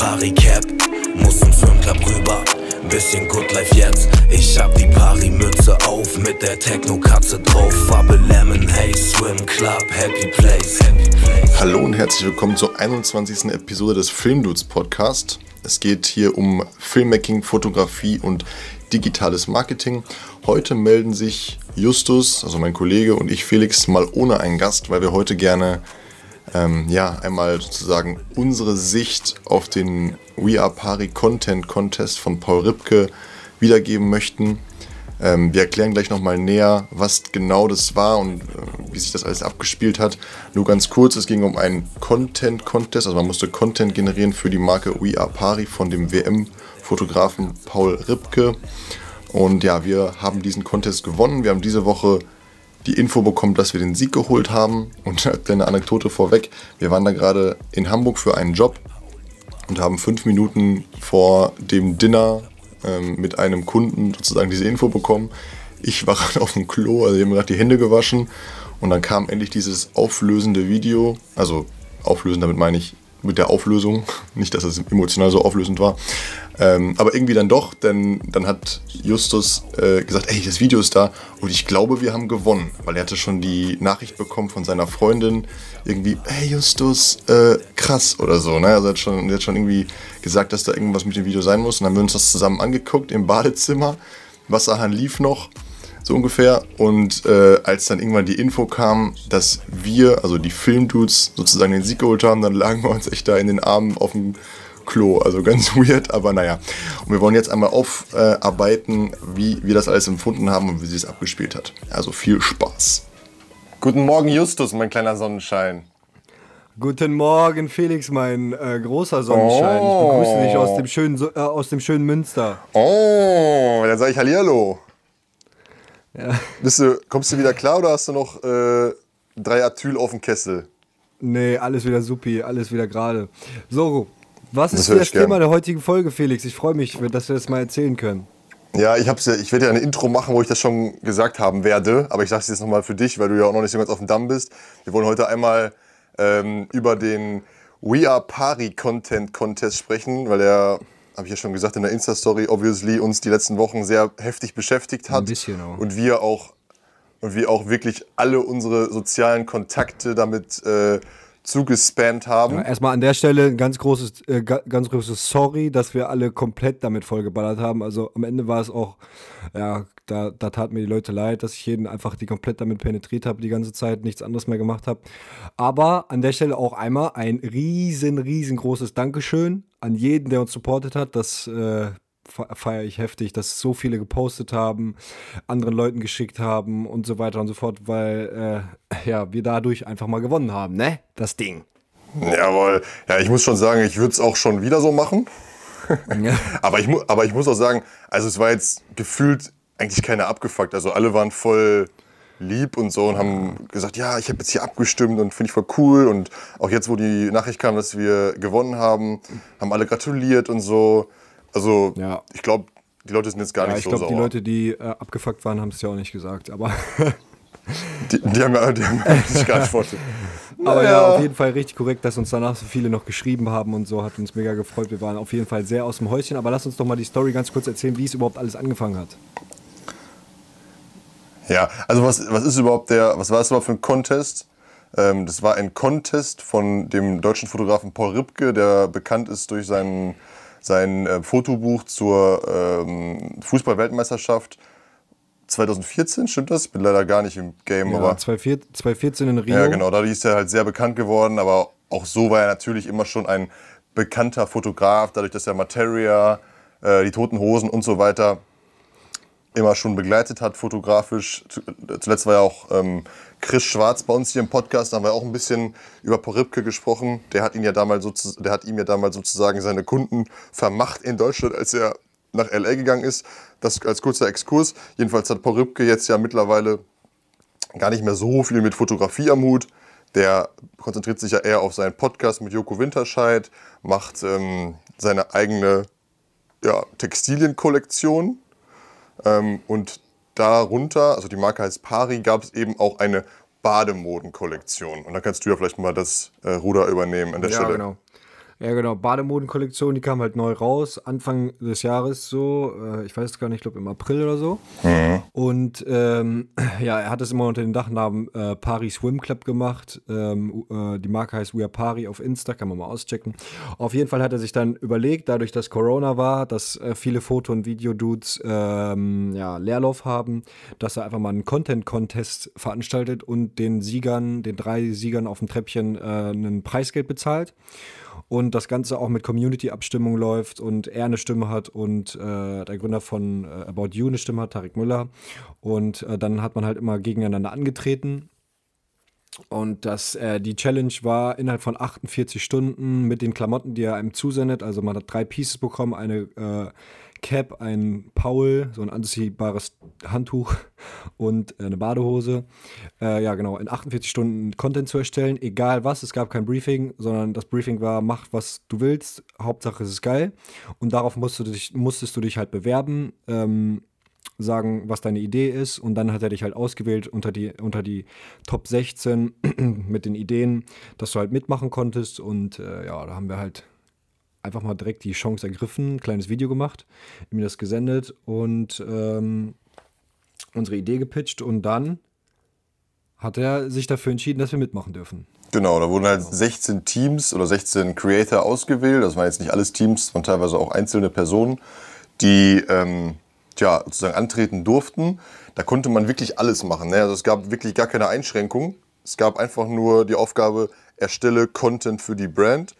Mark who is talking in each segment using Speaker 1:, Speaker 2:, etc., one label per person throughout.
Speaker 1: Pari-Cap, muss zum Swimclub rüber. Bisschen Good Life jetzt. Ich hab die Pari-Mütze auf mit der Techno-Katze drauf. Farbe Lemon, hey, Swim Club, Happy Place. Happy Place.
Speaker 2: Hallo und herzlich willkommen zur 21. Episode des Filmdudes Podcast. Es geht hier um Filmmaking, Fotografie und digitales Marketing. Heute melden sich Justus, also mein Kollege und ich Felix mal ohne einen Gast, weil wir heute gerne ähm, ja, einmal sozusagen unsere Sicht auf den We Are Pari Content Contest von Paul Ripke wiedergeben möchten. Ähm, wir erklären gleich nochmal näher, was genau das war und äh, wie sich das alles abgespielt hat. Nur ganz kurz, es ging um einen Content Contest, also man musste Content generieren für die Marke We Are Pari von dem WM-Fotografen Paul Ripke. Und ja, wir haben diesen Contest gewonnen. Wir haben diese Woche die Info bekommen, dass wir den Sieg geholt haben. Und eine Anekdote vorweg, wir waren da gerade in Hamburg für einen Job und haben fünf Minuten vor dem Dinner ähm, mit einem Kunden sozusagen diese Info bekommen. Ich war gerade auf dem Klo, also wir haben gerade die Hände gewaschen und dann kam endlich dieses auflösende Video. Also auflösend, damit meine ich mit der Auflösung. Nicht, dass es emotional so auflösend war. Ähm, aber irgendwie dann doch, denn dann hat Justus äh, gesagt, ey, das Video ist da und ich glaube, wir haben gewonnen, weil er hatte schon die Nachricht bekommen von seiner Freundin, irgendwie, hey Justus, äh, krass oder so. Ne? Also er hat, schon, er hat schon irgendwie gesagt, dass da irgendwas mit dem Video sein muss und dann haben wir uns das zusammen angeguckt im Badezimmer. Wasserhahn lief noch so ungefähr. Und äh, als dann irgendwann die Info kam, dass wir, also die Filmdudes, sozusagen den Sieg geholt haben, dann lagen wir uns echt da in den Armen auf dem Klo. Also ganz weird, aber naja. Und wir wollen jetzt einmal aufarbeiten, wie wir das alles empfunden haben und wie sich es abgespielt hat. Also viel Spaß.
Speaker 3: Guten Morgen, Justus, mein kleiner Sonnenschein.
Speaker 4: Guten Morgen, Felix, mein äh, großer Sonnenschein. Oh. Ich begrüße dich aus dem schönen, äh, aus dem schönen Münster.
Speaker 3: Oh, dann sage ich Hallihallo. Ja. Bist du, kommst du wieder klar oder hast du noch äh, drei Atyl auf dem Kessel?
Speaker 4: Nee, alles wieder supi, alles wieder gerade. So, was ist das, Thema der heutigen Folge, Felix? Ich freue mich, dass wir das mal erzählen können.
Speaker 3: Ja, ich, hab's ja, ich werde ja ein Intro machen, wo ich das schon gesagt haben werde, aber ich sage es jetzt nochmal für dich, weil du ja auch noch nicht so ganz auf dem Damm bist. Wir wollen heute einmal ähm, über den We Are Pari Content Contest sprechen, weil der habe ich ja schon gesagt in der Insta-Story, obviously uns die letzten Wochen sehr heftig beschäftigt hat. Ein
Speaker 4: bisschen auch.
Speaker 3: Und wir auch, und wir auch wirklich alle unsere sozialen Kontakte damit äh, zugespammt haben. Ja,
Speaker 4: erstmal an der Stelle ein ganz großes, äh, ganz großes Sorry, dass wir alle komplett damit vollgeballert haben. Also am Ende war es auch, ja, da, da tat mir die Leute leid, dass ich jeden einfach die komplett damit penetriert habe, die ganze Zeit, nichts anderes mehr gemacht habe. Aber an der Stelle auch einmal ein riesen, riesengroßes Dankeschön an jeden, der uns supportet hat. Das äh, feiere ich heftig, dass so viele gepostet haben, anderen Leuten geschickt haben und so weiter und so fort, weil äh, ja, wir dadurch einfach mal gewonnen haben, ne? Das Ding.
Speaker 3: Jawohl. Ja, ich muss schon sagen, ich würde es auch schon wieder so machen. Ja. aber, ich aber ich muss auch sagen, also es war jetzt gefühlt eigentlich keiner abgefuckt. Also alle waren voll lieb und so und haben gesagt, ja, ich habe jetzt hier abgestimmt und finde ich voll cool. Und auch jetzt, wo die Nachricht kam, dass wir gewonnen haben, haben alle gratuliert und so. Also ja. ich glaube, die Leute sind jetzt gar ja, nicht so sauer.
Speaker 4: Ich glaube, die Leute, die äh, abgefuckt waren, haben es ja auch nicht gesagt. Aber
Speaker 3: die, die, haben ja die haben sich gar nicht vorgestellt.
Speaker 4: Aber ja. ja, auf jeden Fall richtig korrekt, dass uns danach so viele noch geschrieben haben und so. Hat uns mega gefreut. Wir waren auf jeden Fall sehr aus dem Häuschen. Aber lass uns doch mal die Story ganz kurz erzählen, wie es überhaupt alles angefangen hat.
Speaker 3: Ja, also was, was ist überhaupt der, was war das überhaupt für ein Contest? Ähm, das war ein Contest von dem deutschen Fotografen Paul Ripke, der bekannt ist durch seinen, sein äh, Fotobuch zur ähm, Fußball-Weltmeisterschaft 2014, stimmt das? Ich bin leider gar nicht im Game.
Speaker 4: Ja, aber 2014 in Rio.
Speaker 3: Ja, genau, da ist er halt sehr bekannt geworden, aber auch so war er natürlich immer schon ein bekannter Fotograf, dadurch, dass er Materia, äh, die Toten Hosen und so weiter immer schon begleitet hat, fotografisch. Zuletzt war ja auch ähm, Chris Schwarz bei uns hier im Podcast, da haben wir auch ein bisschen über Poripke gesprochen. Der hat, ihn ja damals der hat ihm ja damals sozusagen seine Kunden vermacht in Deutschland, als er nach LA gegangen ist. Das als kurzer Exkurs. Jedenfalls hat Poripke jetzt ja mittlerweile gar nicht mehr so viel mit Fotografie am Hut. Der konzentriert sich ja eher auf seinen Podcast mit Joko Winterscheid, macht ähm, seine eigene ja, Textilienkollektion, ähm, und darunter, also die Marke heißt Pari, gab es eben auch eine Bademodenkollektion. Und da kannst du ja vielleicht mal das äh, Ruder übernehmen an der
Speaker 4: ja,
Speaker 3: Stelle.
Speaker 4: Genau. Ja, genau. Bademodenkollektion, die kam halt neu raus, Anfang des Jahres so. Äh, ich weiß es gar nicht, ich glaube im April oder so. Mhm. Und ähm, ja, er hat es immer unter dem Dachnamen äh, Paris Swim Club gemacht. Ähm, äh, die Marke heißt We Are Pari auf Insta, kann man mal auschecken. Auf jeden Fall hat er sich dann überlegt, dadurch, dass Corona war, dass äh, viele Foto- und Videodudes ähm, ja, Leerlauf haben, dass er einfach mal einen Content-Contest veranstaltet und den Siegern, den drei Siegern auf dem Treppchen äh, ein Preisgeld bezahlt und das Ganze auch mit Community-Abstimmung läuft und er eine Stimme hat und äh, der Gründer von äh, About You eine Stimme hat, Tarek Müller. Und äh, dann hat man halt immer gegeneinander angetreten. Und das, äh, die Challenge war innerhalb von 48 Stunden mit den Klamotten, die er einem zusendet. Also man hat drei Pieces bekommen, eine äh, Cap, ein Paul, so ein anziehbares Handtuch und äh, eine Badehose. Äh, ja, genau, in 48 Stunden Content zu erstellen, egal was. Es gab kein Briefing, sondern das Briefing war, mach was du willst, Hauptsache es ist geil. Und darauf musst du dich, musstest du dich halt bewerben. Ähm, sagen, was deine Idee ist und dann hat er dich halt ausgewählt unter die, unter die Top 16 mit den Ideen, dass du halt mitmachen konntest und äh, ja, da haben wir halt einfach mal direkt die Chance ergriffen, ein kleines Video gemacht, mir das gesendet und ähm, unsere Idee gepitcht und dann hat er sich dafür entschieden, dass wir mitmachen dürfen.
Speaker 3: Genau, da wurden halt 16 Teams oder 16 Creator ausgewählt. Das waren jetzt nicht alles Teams, waren teilweise auch einzelne Personen, die ähm, tja, sozusagen antreten durften. Da konnte man wirklich alles machen. Ne? Also es gab wirklich gar keine Einschränkung. Es gab einfach nur die Aufgabe, erstelle Content für die Brand.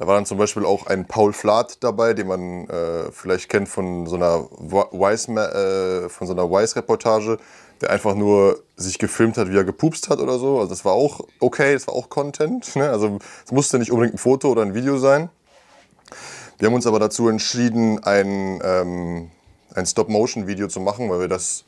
Speaker 3: Da war dann zum Beispiel auch ein Paul Flath dabei, den man äh, vielleicht kennt von so einer Wise, äh, von so einer Wise-Reportage, der einfach nur sich gefilmt hat, wie er gepupst hat oder so. Also das war auch okay, das war auch Content. Ne? Also es musste nicht unbedingt ein Foto oder ein Video sein. Wir haben uns aber dazu entschieden, ein, ähm, ein Stop-Motion-Video zu machen, weil wir das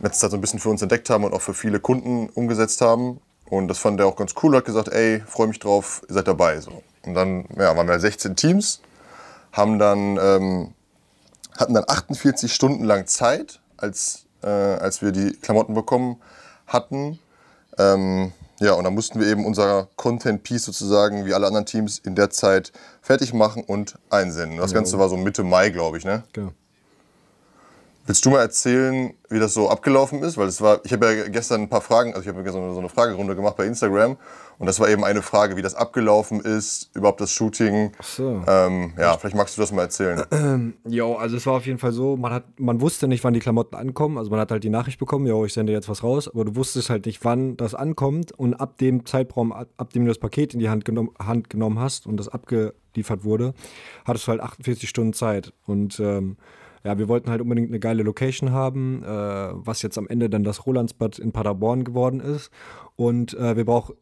Speaker 3: letzte Zeit so ein bisschen für uns entdeckt haben und auch für viele Kunden umgesetzt haben. Und das fand er auch ganz cool, hat gesagt, ey, freue mich drauf, ihr seid dabei. So. Und dann ja, waren wir 16 Teams, haben dann, ähm, hatten dann 48 Stunden lang Zeit, als, äh, als wir die Klamotten bekommen hatten. Ähm, ja, und dann mussten wir eben unser Content-Piece sozusagen, wie alle anderen Teams, in der Zeit fertig machen und einsenden. Das Ganze war so Mitte Mai, glaube ich, ne? Genau. Willst du mal erzählen, wie das so abgelaufen ist? Weil es war, ich habe ja gestern ein paar Fragen, also ich habe gestern so eine Fragerunde gemacht bei Instagram und das war eben eine Frage, wie das abgelaufen ist, überhaupt das Shooting. Ach so. Ähm, ja, vielleicht magst du das mal erzählen.
Speaker 4: Jo, also es war auf jeden Fall so, man hat, man wusste nicht, wann die Klamotten ankommen. Also man hat halt die Nachricht bekommen, jo, ich sende jetzt was raus, aber du wusstest halt nicht, wann das ankommt und ab dem Zeitraum, ab, ab dem du das Paket in die Hand, genom Hand genommen hast und das abgeliefert wurde, hattest du halt 48 Stunden Zeit und ähm, ja, wir wollten halt unbedingt eine geile Location haben, äh, was jetzt am Ende dann das Rolandsbad in Paderborn geworden ist. Und äh, wir brauchen,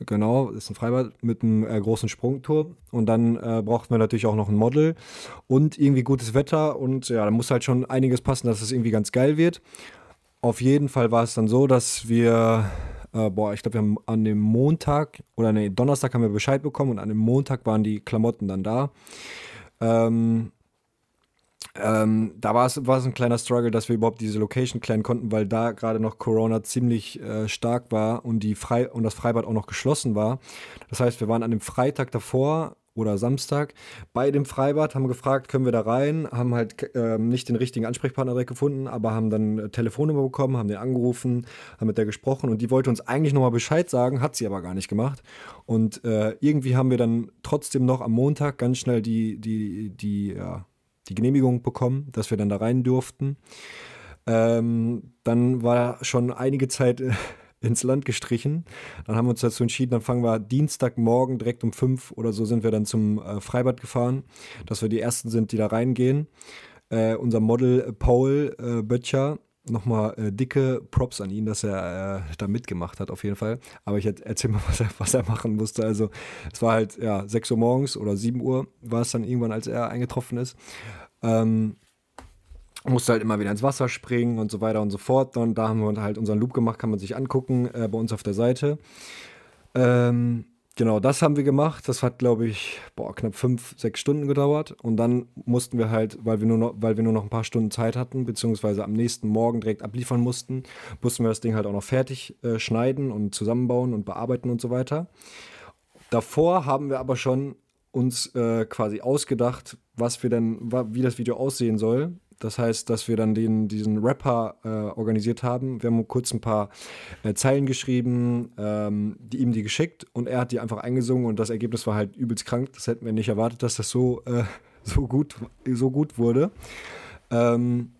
Speaker 4: genau, ist ein Freibad mit einem äh, großen Sprungturm. Und dann äh, brauchten wir natürlich auch noch ein Model und irgendwie gutes Wetter. Und ja, da muss halt schon einiges passen, dass es irgendwie ganz geil wird. Auf jeden Fall war es dann so, dass wir äh, boah, ich glaube, wir haben an dem Montag oder nee, Donnerstag haben wir Bescheid bekommen und an dem Montag waren die Klamotten dann da. Ähm, ähm, da war es, ein kleiner Struggle, dass wir überhaupt diese Location klären konnten, weil da gerade noch Corona ziemlich äh, stark war und, die Frei und das Freibad auch noch geschlossen war. Das heißt, wir waren an dem Freitag davor oder Samstag bei dem Freibad, haben gefragt, können wir da rein, haben halt äh, nicht den richtigen Ansprechpartner direkt gefunden, aber haben dann äh, Telefonnummer bekommen, haben den angerufen, haben mit der gesprochen und die wollte uns eigentlich nochmal Bescheid sagen, hat sie aber gar nicht gemacht. Und äh, irgendwie haben wir dann trotzdem noch am Montag ganz schnell die, die, die, ja, die Genehmigung bekommen, dass wir dann da rein durften. Ähm, dann war schon einige Zeit äh, ins Land gestrichen. Dann haben wir uns dazu entschieden, dann fangen wir Dienstagmorgen direkt um fünf oder so sind wir dann zum äh, Freibad gefahren, dass wir die Ersten sind, die da reingehen. Äh, unser Model Paul äh, Böttcher nochmal äh, dicke Props an ihn, dass er äh, da mitgemacht hat, auf jeden Fall. Aber ich erzähl mal, was er, was er machen musste. Also, es war halt, ja, 6 Uhr morgens oder 7 Uhr war es dann irgendwann, als er eingetroffen ist. Ähm, musste halt immer wieder ins Wasser springen und so weiter und so fort. Und da haben wir halt unseren Loop gemacht, kann man sich angucken äh, bei uns auf der Seite. Ähm, Genau, das haben wir gemacht. Das hat, glaube ich, boah, knapp fünf, sechs Stunden gedauert. Und dann mussten wir halt, weil wir, nur noch, weil wir nur noch ein paar Stunden Zeit hatten, beziehungsweise am nächsten Morgen direkt abliefern mussten, mussten wir das Ding halt auch noch fertig äh, schneiden und zusammenbauen und bearbeiten und so weiter. Davor haben wir aber schon uns äh, quasi ausgedacht, was wir denn, wie das Video aussehen soll. Das heißt, dass wir dann den, diesen Rapper äh, organisiert haben. Wir haben kurz ein paar äh, Zeilen geschrieben, ähm, die ihm die geschickt und er hat die einfach eingesungen und das Ergebnis war halt übelst krank. Das hätten wir nicht erwartet, dass das so, äh, so, gut, so gut wurde. Ähm,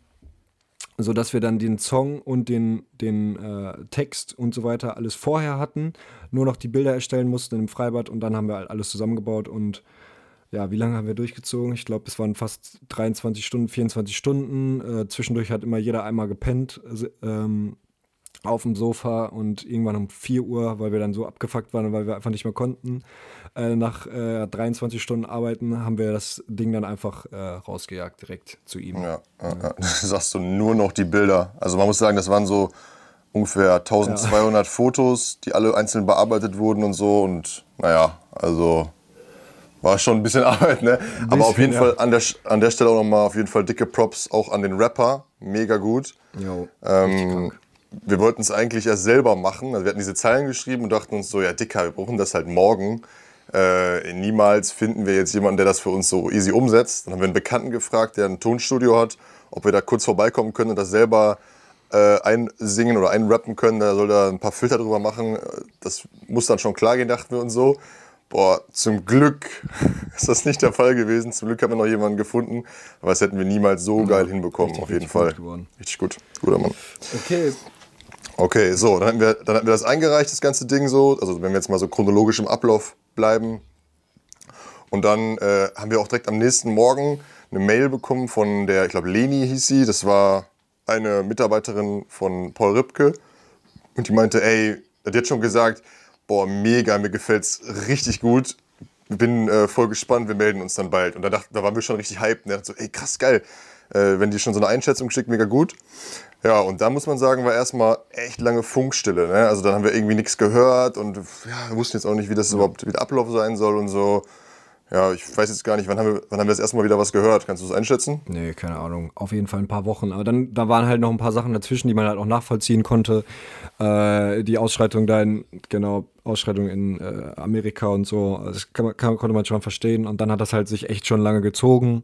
Speaker 4: so dass wir dann den Song und den, den äh, Text und so weiter alles vorher hatten, nur noch die Bilder erstellen mussten im Freibad und dann haben wir halt alles zusammengebaut und ja, wie lange haben wir durchgezogen? Ich glaube, es waren fast 23 Stunden, 24 Stunden. Äh, zwischendurch hat immer jeder einmal gepennt ähm, auf dem Sofa und irgendwann um 4 Uhr, weil wir dann so abgefuckt waren, weil wir einfach nicht mehr konnten. Äh, nach äh, 23 Stunden Arbeiten haben wir das Ding dann einfach äh, rausgejagt, direkt zu ihm.
Speaker 3: Ja, ja, ja. sagst du nur noch die Bilder. Also man muss sagen, das waren so ungefähr 1200 ja. Fotos, die alle einzeln bearbeitet wurden und so. Und naja, also war schon ein bisschen Arbeit, ne? Bisschen, Aber auf jeden ja. Fall an der, an der Stelle auch nochmal auf jeden Fall dicke Props auch an den Rapper. Mega gut. Jo, ähm, wir wollten es eigentlich erst selber machen. Also wir hatten diese Zeilen geschrieben und dachten uns so, ja Dicker, wir brauchen das halt morgen. Äh, niemals finden wir jetzt jemanden, der das für uns so easy umsetzt. Dann haben wir einen Bekannten gefragt, der ein Tonstudio hat, ob wir da kurz vorbeikommen können und das selber äh, einsingen oder einrappen können. Da soll da ein paar Filter drüber machen. Das muss dann schon klar gehen, dachten wir und so. Boah, zum Glück ist das nicht der Fall gewesen. Zum Glück haben wir noch jemanden gefunden. Aber das hätten wir niemals so geil hinbekommen, richtig, auf jeden Fall. Gut richtig gut. Guter Mann.
Speaker 4: Okay.
Speaker 3: Okay, so, dann hatten, wir, dann hatten wir das eingereicht, das ganze Ding so. Also, wenn wir jetzt mal so chronologisch im Ablauf bleiben. Und dann äh, haben wir auch direkt am nächsten Morgen eine Mail bekommen von der, ich glaube, Leni hieß sie. Das war eine Mitarbeiterin von Paul Ripke. Und die meinte, ey, die hat schon gesagt, boah, mega, mir gefällt's richtig gut. Bin äh, voll gespannt, wir melden uns dann bald. Und da, dacht, da waren wir schon richtig hyped. Und so, ey, krass, geil. Äh, wenn die schon so eine Einschätzung geschickt, mega gut. Ja, und da muss man sagen, war erstmal echt lange Funkstille. Ne? Also dann haben wir irgendwie nichts gehört und ja, wussten jetzt auch nicht, wie das überhaupt wie der Ablauf sein soll und so. Ja, ich weiß jetzt gar nicht, wann haben wir, wann haben wir das erste Mal wieder was gehört? Kannst du das einschätzen?
Speaker 4: Nee, keine Ahnung. Auf jeden Fall ein paar Wochen. Aber dann, da waren halt noch ein paar Sachen dazwischen, die man halt auch nachvollziehen konnte. Äh, die Ausschreitung da in, genau, Ausschreitung in äh, Amerika und so. Das kann, kann, konnte man schon verstehen. Und dann hat das halt sich echt schon lange gezogen.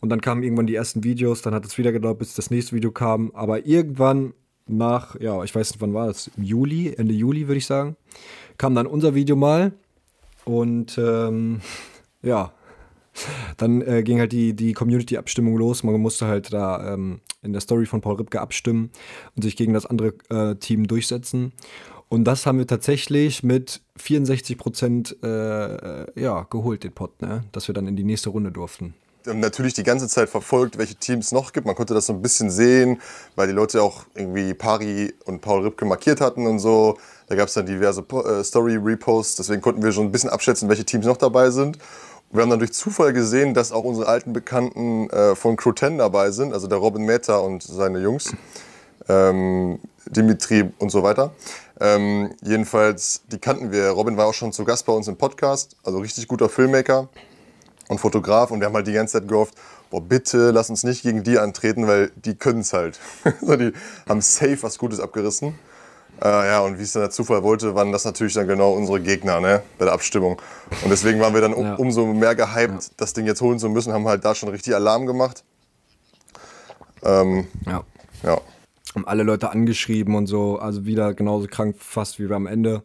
Speaker 4: Und dann kamen irgendwann die ersten Videos. Dann hat es wieder gedauert, bis das nächste Video kam. Aber irgendwann nach, ja, ich weiß nicht, wann war das? Im Juli, Ende Juli würde ich sagen, kam dann unser Video mal. Und ähm, ja, dann äh, ging halt die, die Community-Abstimmung los. Man musste halt da ähm, in der Story von Paul Ripke abstimmen und sich gegen das andere äh, Team durchsetzen. Und das haben wir tatsächlich mit 64 Prozent äh, ja, geholt, den Pot, ne? dass wir dann in die nächste Runde durften
Speaker 3: natürlich die ganze Zeit verfolgt, welche Teams es noch gibt. Man konnte das so ein bisschen sehen, weil die Leute auch irgendwie Pari und Paul Ripke markiert hatten und so. Da gab es dann diverse äh, Story-Reposts, deswegen konnten wir schon ein bisschen abschätzen, welche Teams noch dabei sind. Wir haben dann durch Zufall gesehen, dass auch unsere alten Bekannten äh, von Crew 10 dabei sind, also der Robin Mehta und seine Jungs, ähm, Dimitri und so weiter. Ähm, jedenfalls, die kannten wir. Robin war auch schon zu Gast bei uns im Podcast, also richtig guter Filmmaker und Fotograf. Und wir haben halt die ganze Zeit gehofft, boah, bitte lass uns nicht gegen die antreten, weil die können es halt. die haben safe was Gutes abgerissen. Äh, ja, und wie es dann der Zufall wollte, waren das natürlich dann genau unsere Gegner ne, bei der Abstimmung. Und deswegen waren wir dann um, ja. umso mehr gehypt, ja. das Ding jetzt holen zu müssen, haben halt da schon richtig Alarm gemacht.
Speaker 4: Ähm, ja. ja. Haben alle Leute angeschrieben und so, also wieder genauso krank fast wie wir am Ende.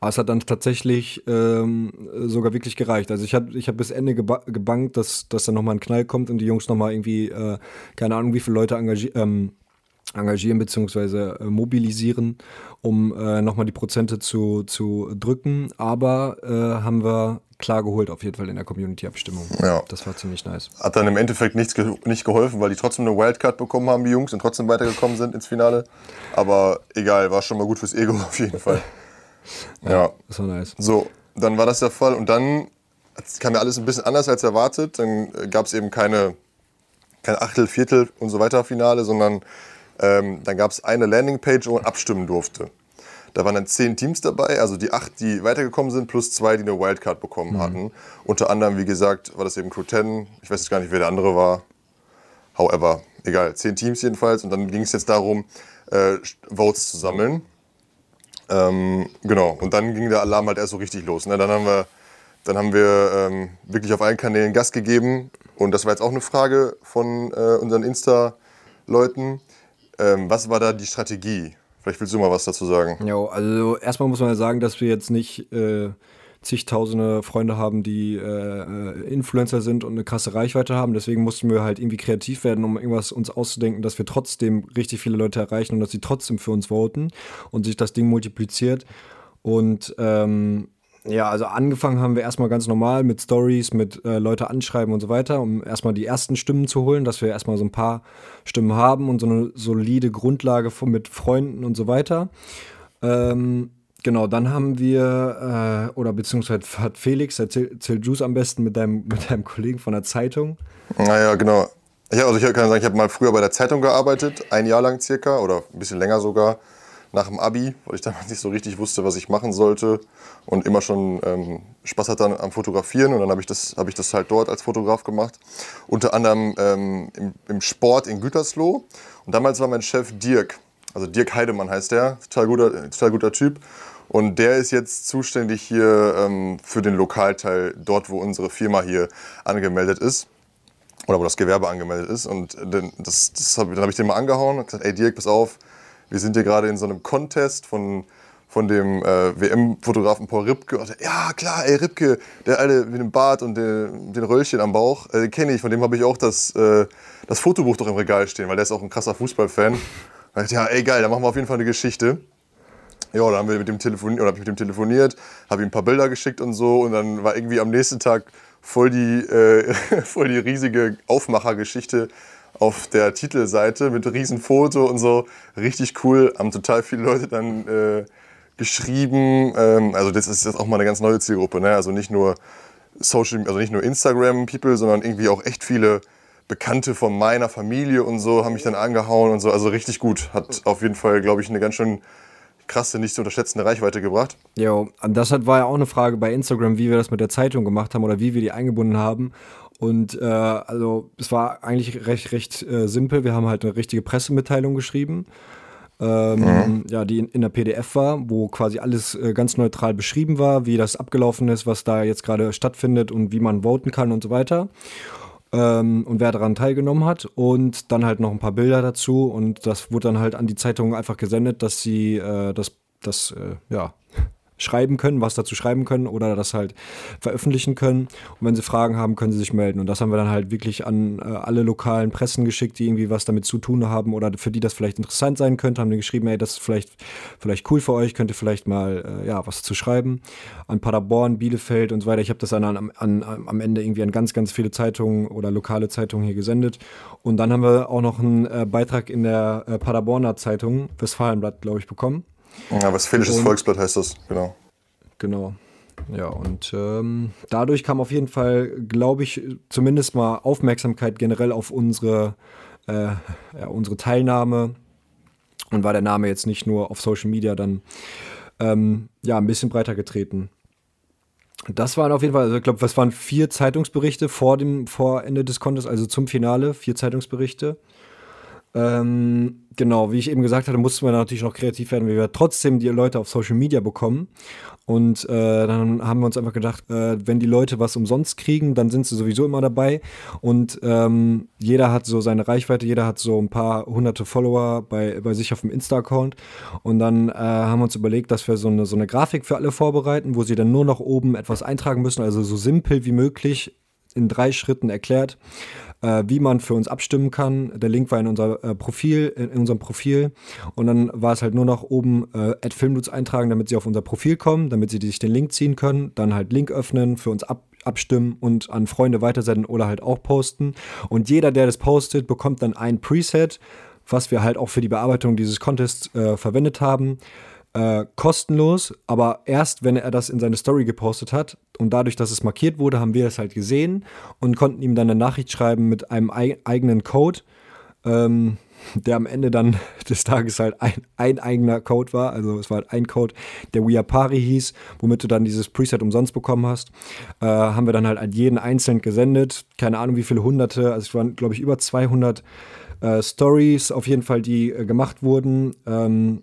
Speaker 4: Aber es hat dann tatsächlich ähm, sogar wirklich gereicht. Also ich habe ich hab bis Ende geba gebankt, dass, dass dann nochmal ein Knall kommt und die Jungs nochmal irgendwie, äh, keine Ahnung, wie viele Leute engagieren. Ähm, engagieren bzw. Äh, mobilisieren, um äh, nochmal die Prozente zu, zu drücken. Aber äh, haben wir klar geholt auf jeden Fall in der Community-Abstimmung. Ja. Das war ziemlich nice.
Speaker 3: Hat dann im Endeffekt nichts ge nicht geholfen, weil die trotzdem eine Wildcard bekommen haben, die Jungs, und trotzdem weitergekommen sind ins Finale. Aber egal, war schon mal gut fürs Ego auf jeden Fall. Ja, ja, das war nice. So, dann war das der Fall und dann kam ja alles ein bisschen anders als erwartet. Dann äh, gab es eben keine, kein Achtel, Viertel und so weiter Finale, sondern ähm, dann gab es eine Landingpage, wo man abstimmen durfte. Da waren dann zehn Teams dabei, also die acht, die weitergekommen sind, plus zwei, die eine Wildcard bekommen mhm. hatten. Unter anderem, wie gesagt, war das eben Crew 10. Ich weiß jetzt gar nicht, wer der andere war. However, egal, zehn Teams jedenfalls. Und dann ging es jetzt darum, äh, Votes zu sammeln. Ähm, genau, und dann ging der Alarm halt erst so richtig los. Ne? Dann haben wir Dann haben wir ähm, wirklich auf allen Kanälen Gas gegeben. Und das war jetzt auch eine Frage von äh, unseren Insta-Leuten. Ähm, was war da die Strategie? Vielleicht willst du mal was dazu sagen.
Speaker 4: Ja, also erstmal muss man ja sagen, dass wir jetzt nicht äh, zigtausende Freunde haben, die äh, Influencer sind und eine krasse Reichweite haben. Deswegen mussten wir halt irgendwie kreativ werden, um irgendwas uns auszudenken, dass wir trotzdem richtig viele Leute erreichen und dass sie trotzdem für uns voten und sich das Ding multipliziert. Und ähm, ja, also angefangen haben wir erstmal ganz normal mit Stories, mit äh, Leute anschreiben und so weiter, um erstmal die ersten Stimmen zu holen, dass wir erstmal so ein paar Stimmen haben und so eine solide Grundlage mit Freunden und so weiter. Ähm, genau, dann haben wir, äh, oder beziehungsweise hat Felix, erzähl, erzähl Juice am besten mit deinem, mit deinem Kollegen von der Zeitung.
Speaker 3: Naja, genau. Ja, also ich kann sagen, ich habe mal früher bei der Zeitung gearbeitet, ein Jahr lang circa oder ein bisschen länger sogar nach dem Abi, weil ich damals nicht so richtig wusste, was ich machen sollte und immer schon ähm, Spaß hatte am Fotografieren und dann habe ich, das, hab ich das halt dort als Fotograf gemacht. Unter anderem ähm, im, im, Sport in Gütersloh und damals war mein Chef Dirk, also Dirk Heidemann heißt der, total guter, total guter Typ und der ist jetzt zuständig hier ähm, für den Lokalteil, dort wo unsere Firma hier angemeldet ist oder wo das Gewerbe angemeldet ist und das, das hab, dann habe ich den mal angehauen und gesagt, ey Dirk, pass auf, wir sind hier gerade in so einem Contest von, von dem äh, WM-Fotografen Paul Ripke. Und, ja, klar, ey, Ripke, der alte mit dem Bart und den, den Röllchen am Bauch, äh, kenne ich. Von dem habe ich auch das, äh, das Fotobuch doch im Regal stehen, weil der ist auch ein krasser Fußballfan. Und ja, ey, geil, da machen wir auf jeden Fall eine Geschichte. Ja, dann haben wir mit dem telefoniert, oder hab ich mit dem telefoniert, habe ihm ein paar Bilder geschickt und so. Und dann war irgendwie am nächsten Tag voll die, äh, voll die riesige Aufmachergeschichte auf der Titelseite mit Riesenfoto und so. Richtig cool. Haben total viele Leute dann äh, geschrieben. Ähm, also das ist jetzt auch mal eine ganz neue Zielgruppe. Ne? Also nicht nur Social, also nicht nur Instagram-People, sondern irgendwie auch echt viele Bekannte von meiner Familie und so haben mich dann angehauen und so. Also richtig gut. Hat auf jeden Fall, glaube ich, eine ganz schön krasse, nicht zu unterschätzende Reichweite gebracht.
Speaker 4: Ja, das war ja auch eine Frage bei Instagram, wie wir das mit der Zeitung gemacht haben oder wie wir die eingebunden haben. Und äh, also es war eigentlich recht, recht äh, simpel. Wir haben halt eine richtige Pressemitteilung geschrieben. Ähm, mhm. ja, die in, in, der PDF war, wo quasi alles äh, ganz neutral beschrieben war, wie das abgelaufen ist, was da jetzt gerade stattfindet und wie man voten kann und so weiter. Ähm, und wer daran teilgenommen hat. Und dann halt noch ein paar Bilder dazu. Und das wurde dann halt an die Zeitung einfach gesendet, dass sie äh, das, das äh, ja, schreiben können, was dazu schreiben können oder das halt veröffentlichen können. Und wenn sie Fragen haben, können sie sich melden. Und das haben wir dann halt wirklich an äh, alle lokalen Pressen geschickt, die irgendwie was damit zu tun haben oder für die das vielleicht interessant sein könnte. Haben die geschrieben, ey, das ist vielleicht, vielleicht cool für euch, könnt ihr vielleicht mal äh, ja, was zu schreiben. An Paderborn, Bielefeld und so weiter. Ich habe das dann an, an, am Ende irgendwie an ganz, ganz viele Zeitungen oder lokale Zeitungen hier gesendet. Und dann haben wir auch noch einen äh, Beitrag in der äh, Paderborner Zeitung, Westfalenblatt, glaube ich, bekommen
Speaker 3: ja, Westfälisches Volksblatt heißt das, genau.
Speaker 4: Genau. Ja, und ähm, dadurch kam auf jeden Fall, glaube ich, zumindest mal Aufmerksamkeit generell auf unsere, äh, ja, unsere Teilnahme und war der Name jetzt nicht nur auf Social Media dann ähm, ja, ein bisschen breiter getreten. Das waren auf jeden Fall, also ich glaube, was waren vier Zeitungsberichte vor dem vor Ende des Contests, also zum Finale, vier Zeitungsberichte. Ähm, genau, wie ich eben gesagt hatte, mussten wir natürlich noch kreativ werden, wie wir trotzdem die Leute auf Social Media bekommen. Und äh, dann haben wir uns einfach gedacht, äh, wenn die Leute was umsonst kriegen, dann sind sie sowieso immer dabei. Und ähm, jeder hat so seine Reichweite, jeder hat so ein paar hunderte Follower bei, bei sich auf dem Insta-Account. Und dann äh, haben wir uns überlegt, dass wir so eine, so eine Grafik für alle vorbereiten, wo sie dann nur noch oben etwas eintragen müssen, also so simpel wie möglich in drei Schritten erklärt äh, wie man für uns abstimmen kann. Der Link war in unser äh, Profil, in, in, unserem Profil. Und dann war es halt nur noch oben äh, Filmnuts eintragen, damit sie auf unser Profil kommen, damit sie sich den Link ziehen können. Dann halt Link öffnen, für uns ab, abstimmen und an Freunde weitersenden oder halt auch posten. Und jeder, der das postet, bekommt dann ein Preset, was wir halt auch für die Bearbeitung dieses Contests äh, verwendet haben äh, kostenlos, aber erst wenn er das in seine Story gepostet hat und dadurch, dass es markiert wurde, haben wir das halt gesehen und konnten ihm dann eine Nachricht schreiben mit einem ei eigenen Code, ähm, der am Ende dann des Tages halt ein, ein, eigener Code war. Also es war halt ein Code, der Wiapari hieß, womit du dann dieses Preset umsonst bekommen hast. Äh, haben wir dann halt an jeden einzeln gesendet. Keine Ahnung, wie viele hunderte, also es waren, glaube ich, über 200 äh, Stories auf jeden Fall, die äh, gemacht wurden. Ähm,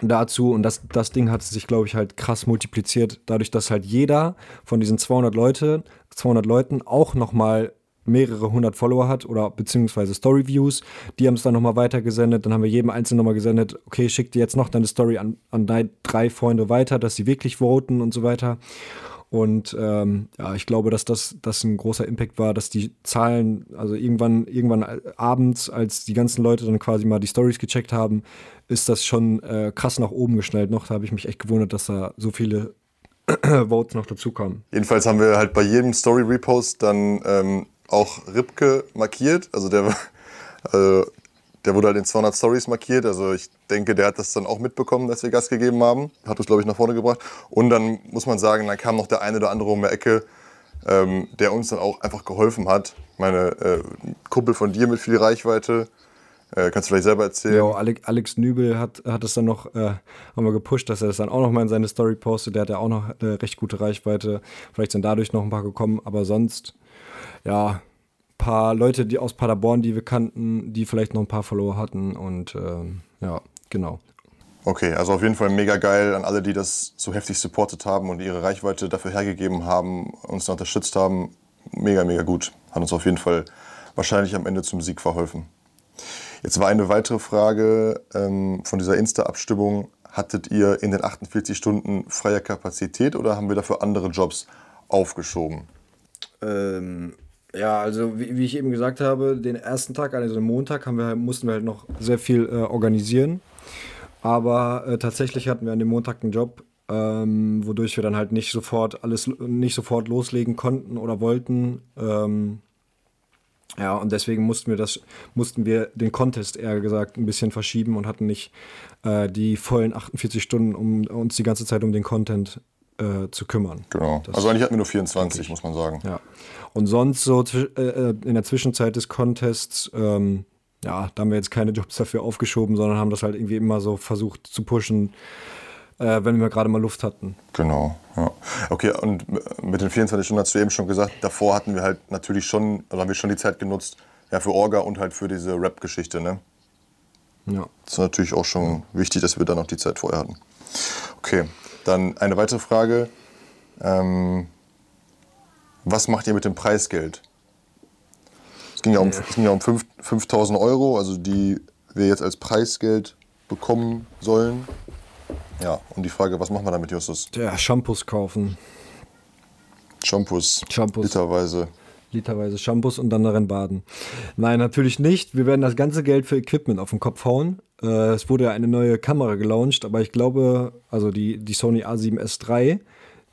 Speaker 4: dazu und das, das Ding hat sich, glaube ich, halt krass multipliziert, dadurch, dass halt jeder von diesen 200 Leute, 200 Leuten auch nochmal mehrere hundert Follower hat oder beziehungsweise Story-Views. Die haben es dann nochmal weitergesendet. Dann haben wir jedem Einzelnen nochmal gesendet, okay, schick dir jetzt noch deine Story an, an deine drei Freunde weiter, dass sie wirklich voten und so weiter. Und ähm, ja, ich glaube, dass das, das ein großer Impact war, dass die Zahlen, also irgendwann, irgendwann abends, als die ganzen Leute dann quasi mal die Stories gecheckt haben, ist das schon äh, krass nach oben geschnellt noch. Da habe ich mich echt gewundert, dass da so viele Votes noch dazukommen.
Speaker 3: Jedenfalls haben wir halt bei jedem Story-Repost dann ähm, auch Ripke markiert. Also der, äh, der wurde halt in 200 Stories markiert. Also ich denke, der hat das dann auch mitbekommen, dass wir Gas gegeben haben. Hat das, glaube ich, nach vorne gebracht. Und dann muss man sagen, dann kam noch der eine oder andere um die Ecke, ähm, der uns dann auch einfach geholfen hat. Meine äh, Kumpel von dir mit viel Reichweite. Äh, kannst du vielleicht selber erzählen?
Speaker 4: Ja, Alex, Nübel hat, hat es dann noch, äh, haben wir gepusht, dass er das dann auch noch mal in seine Story postet. Der hat ja auch noch eine recht gute Reichweite. Vielleicht sind dadurch noch ein paar gekommen, aber sonst ja, paar Leute, die aus Paderborn, die wir kannten, die vielleicht noch ein paar Follower hatten und ähm, ja, genau.
Speaker 3: Okay, also auf jeden Fall mega geil an alle, die das so heftig supportet haben und ihre Reichweite dafür hergegeben haben, uns da unterstützt haben. Mega, mega gut. Hat uns auf jeden Fall wahrscheinlich am Ende zum Sieg verholfen. Jetzt war eine weitere Frage ähm, von dieser Insta-Abstimmung. Hattet ihr in den 48 Stunden freie Kapazität oder haben wir dafür andere Jobs aufgeschoben?
Speaker 4: Ähm, ja, also wie, wie, ich eben gesagt habe, den ersten Tag, also den Montag, haben wir, mussten wir halt noch sehr viel äh, organisieren. Aber äh, tatsächlich hatten wir an dem Montag einen Job, ähm, wodurch wir dann halt nicht sofort alles nicht sofort loslegen konnten oder wollten. Ähm, ja, und deswegen mussten wir das, mussten wir den Contest eher gesagt ein bisschen verschieben und hatten nicht äh, die vollen 48 Stunden, um uns die ganze Zeit um den Content äh, zu kümmern.
Speaker 3: Genau. Das also eigentlich hatten wir nur 24, muss man sagen.
Speaker 4: Ja. Und sonst so äh, äh, in der Zwischenzeit des Contests, ähm, ja, da haben wir jetzt keine Jobs dafür aufgeschoben, sondern haben das halt irgendwie immer so versucht zu pushen, äh, wenn wir gerade mal Luft hatten.
Speaker 3: Genau, ja. Okay, und mit den 24 Stunden hast du eben schon gesagt, davor hatten wir halt natürlich schon, also haben wir schon die Zeit genutzt, ja, für Orga und halt für diese Rap-Geschichte, ne?
Speaker 4: Ja.
Speaker 3: Das ist natürlich auch schon wichtig, dass wir dann noch die Zeit vorher hatten. Okay, dann eine weitere Frage. Ähm, was macht ihr mit dem Preisgeld? Es ging ja um, es ging ja um 5000 Euro, also die wir jetzt als Preisgeld bekommen sollen. Ja, und die Frage, was machen wir damit, Justus?
Speaker 4: Ja, Shampoos kaufen.
Speaker 3: Shampoos.
Speaker 4: Shampoos.
Speaker 3: Literweise.
Speaker 4: Literweise Shampoos und dann darin baden. Nein, natürlich nicht. Wir werden das ganze Geld für Equipment auf den Kopf hauen. Äh, es wurde ja eine neue Kamera gelauncht, aber ich glaube, also die, die Sony A7S III,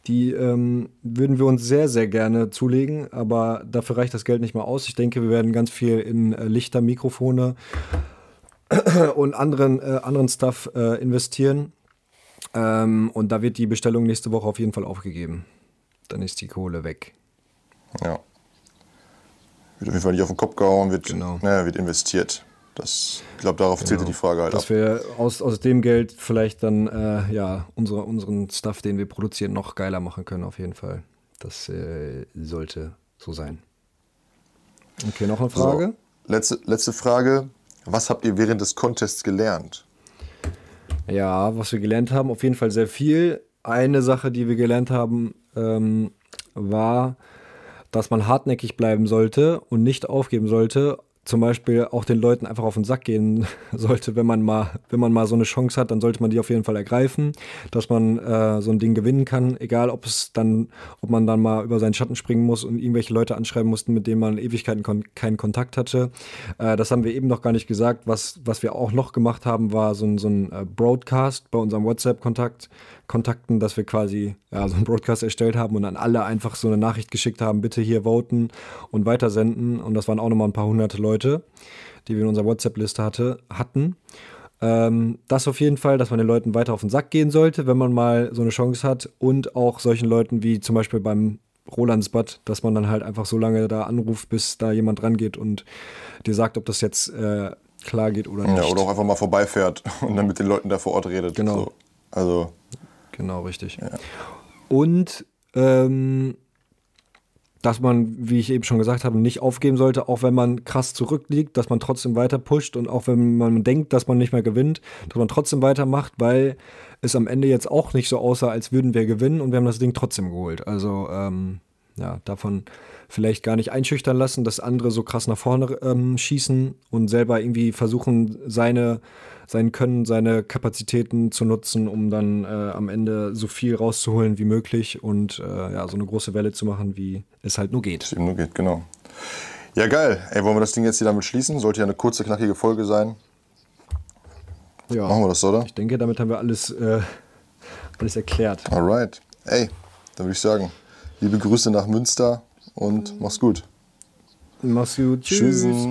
Speaker 4: die ähm, würden wir uns sehr, sehr gerne zulegen, aber dafür reicht das Geld nicht mehr aus. Ich denke, wir werden ganz viel in äh, Lichter, Mikrofone und anderen, äh, anderen Stuff äh, investieren. Ähm, und da wird die Bestellung nächste Woche auf jeden Fall aufgegeben. Dann ist die Kohle weg.
Speaker 3: Ja. Wird auf jeden Fall nicht auf den Kopf gehauen, wird,
Speaker 4: genau.
Speaker 3: naja, wird investiert. Das, ich glaube, darauf genau. zählte die Frage halt
Speaker 4: Dass ab. wir aus, aus dem Geld vielleicht dann äh, ja, unsere, unseren Stuff, den wir produzieren, noch geiler machen können, auf jeden Fall. Das äh, sollte so sein. Okay, noch eine Frage?
Speaker 3: So, letzte, letzte Frage. Was habt ihr während des Contests gelernt?
Speaker 4: Ja, was wir gelernt haben, auf jeden Fall sehr viel. Eine Sache, die wir gelernt haben, ähm, war, dass man hartnäckig bleiben sollte und nicht aufgeben sollte, zum Beispiel auch den Leuten einfach auf den Sack gehen sollte, wenn man mal, wenn man mal so eine Chance hat, dann sollte man die auf jeden Fall ergreifen, dass man äh, so ein Ding gewinnen kann, egal ob es dann, ob man dann mal über seinen Schatten springen muss und irgendwelche Leute anschreiben mussten, mit denen man Ewigkeiten kon keinen Kontakt hatte. Äh, das haben wir eben noch gar nicht gesagt. Was, was wir auch noch gemacht haben, war so ein, so ein äh, Broadcast bei unserem WhatsApp-Kontakt. Kontakten, dass wir quasi ja, so einen Broadcast erstellt haben und an alle einfach so eine Nachricht geschickt haben, bitte hier voten und weitersenden. Und das waren auch nochmal ein paar hunderte Leute, die wir in unserer WhatsApp-Liste hatte, hatten. Ähm, das auf jeden Fall, dass man den Leuten weiter auf den Sack gehen sollte, wenn man mal so eine Chance hat. Und auch solchen Leuten wie zum Beispiel beim Rolandsbad, dass man dann halt einfach so lange da anruft, bis da jemand rangeht und dir sagt, ob das jetzt äh, klar geht oder nicht.
Speaker 3: Ja, oder auch einfach mal vorbeifährt und dann mit den Leuten da vor Ort redet.
Speaker 4: Genau.
Speaker 3: So. Also
Speaker 4: Genau, richtig. Ja. Und ähm, dass man, wie ich eben schon gesagt habe, nicht aufgeben sollte, auch wenn man krass zurückliegt, dass man trotzdem weiter pusht und auch wenn man denkt, dass man nicht mehr gewinnt, dass man trotzdem weitermacht, weil es am Ende jetzt auch nicht so aussah, als würden wir gewinnen und wir haben das Ding trotzdem geholt. Also ähm, ja, davon vielleicht gar nicht einschüchtern lassen, dass andere so krass nach vorne ähm, schießen und selber irgendwie versuchen, seine, sein Können, seine Kapazitäten zu nutzen, um dann äh, am Ende so viel rauszuholen wie möglich und äh, ja, so eine große Welle zu machen, wie es halt nur geht.
Speaker 3: Es eben nur geht, genau. Ja, geil. Ey, wollen wir das Ding jetzt hier damit schließen? Sollte ja eine kurze, knackige Folge sein.
Speaker 4: Ja,
Speaker 3: Machen wir das, oder?
Speaker 4: ich denke, damit haben wir alles, äh, alles erklärt.
Speaker 3: Alright. Ey, dann würde ich sagen, liebe Grüße nach Münster und mach's gut.
Speaker 4: Mach's gut. Tschüss.
Speaker 3: Tschüss.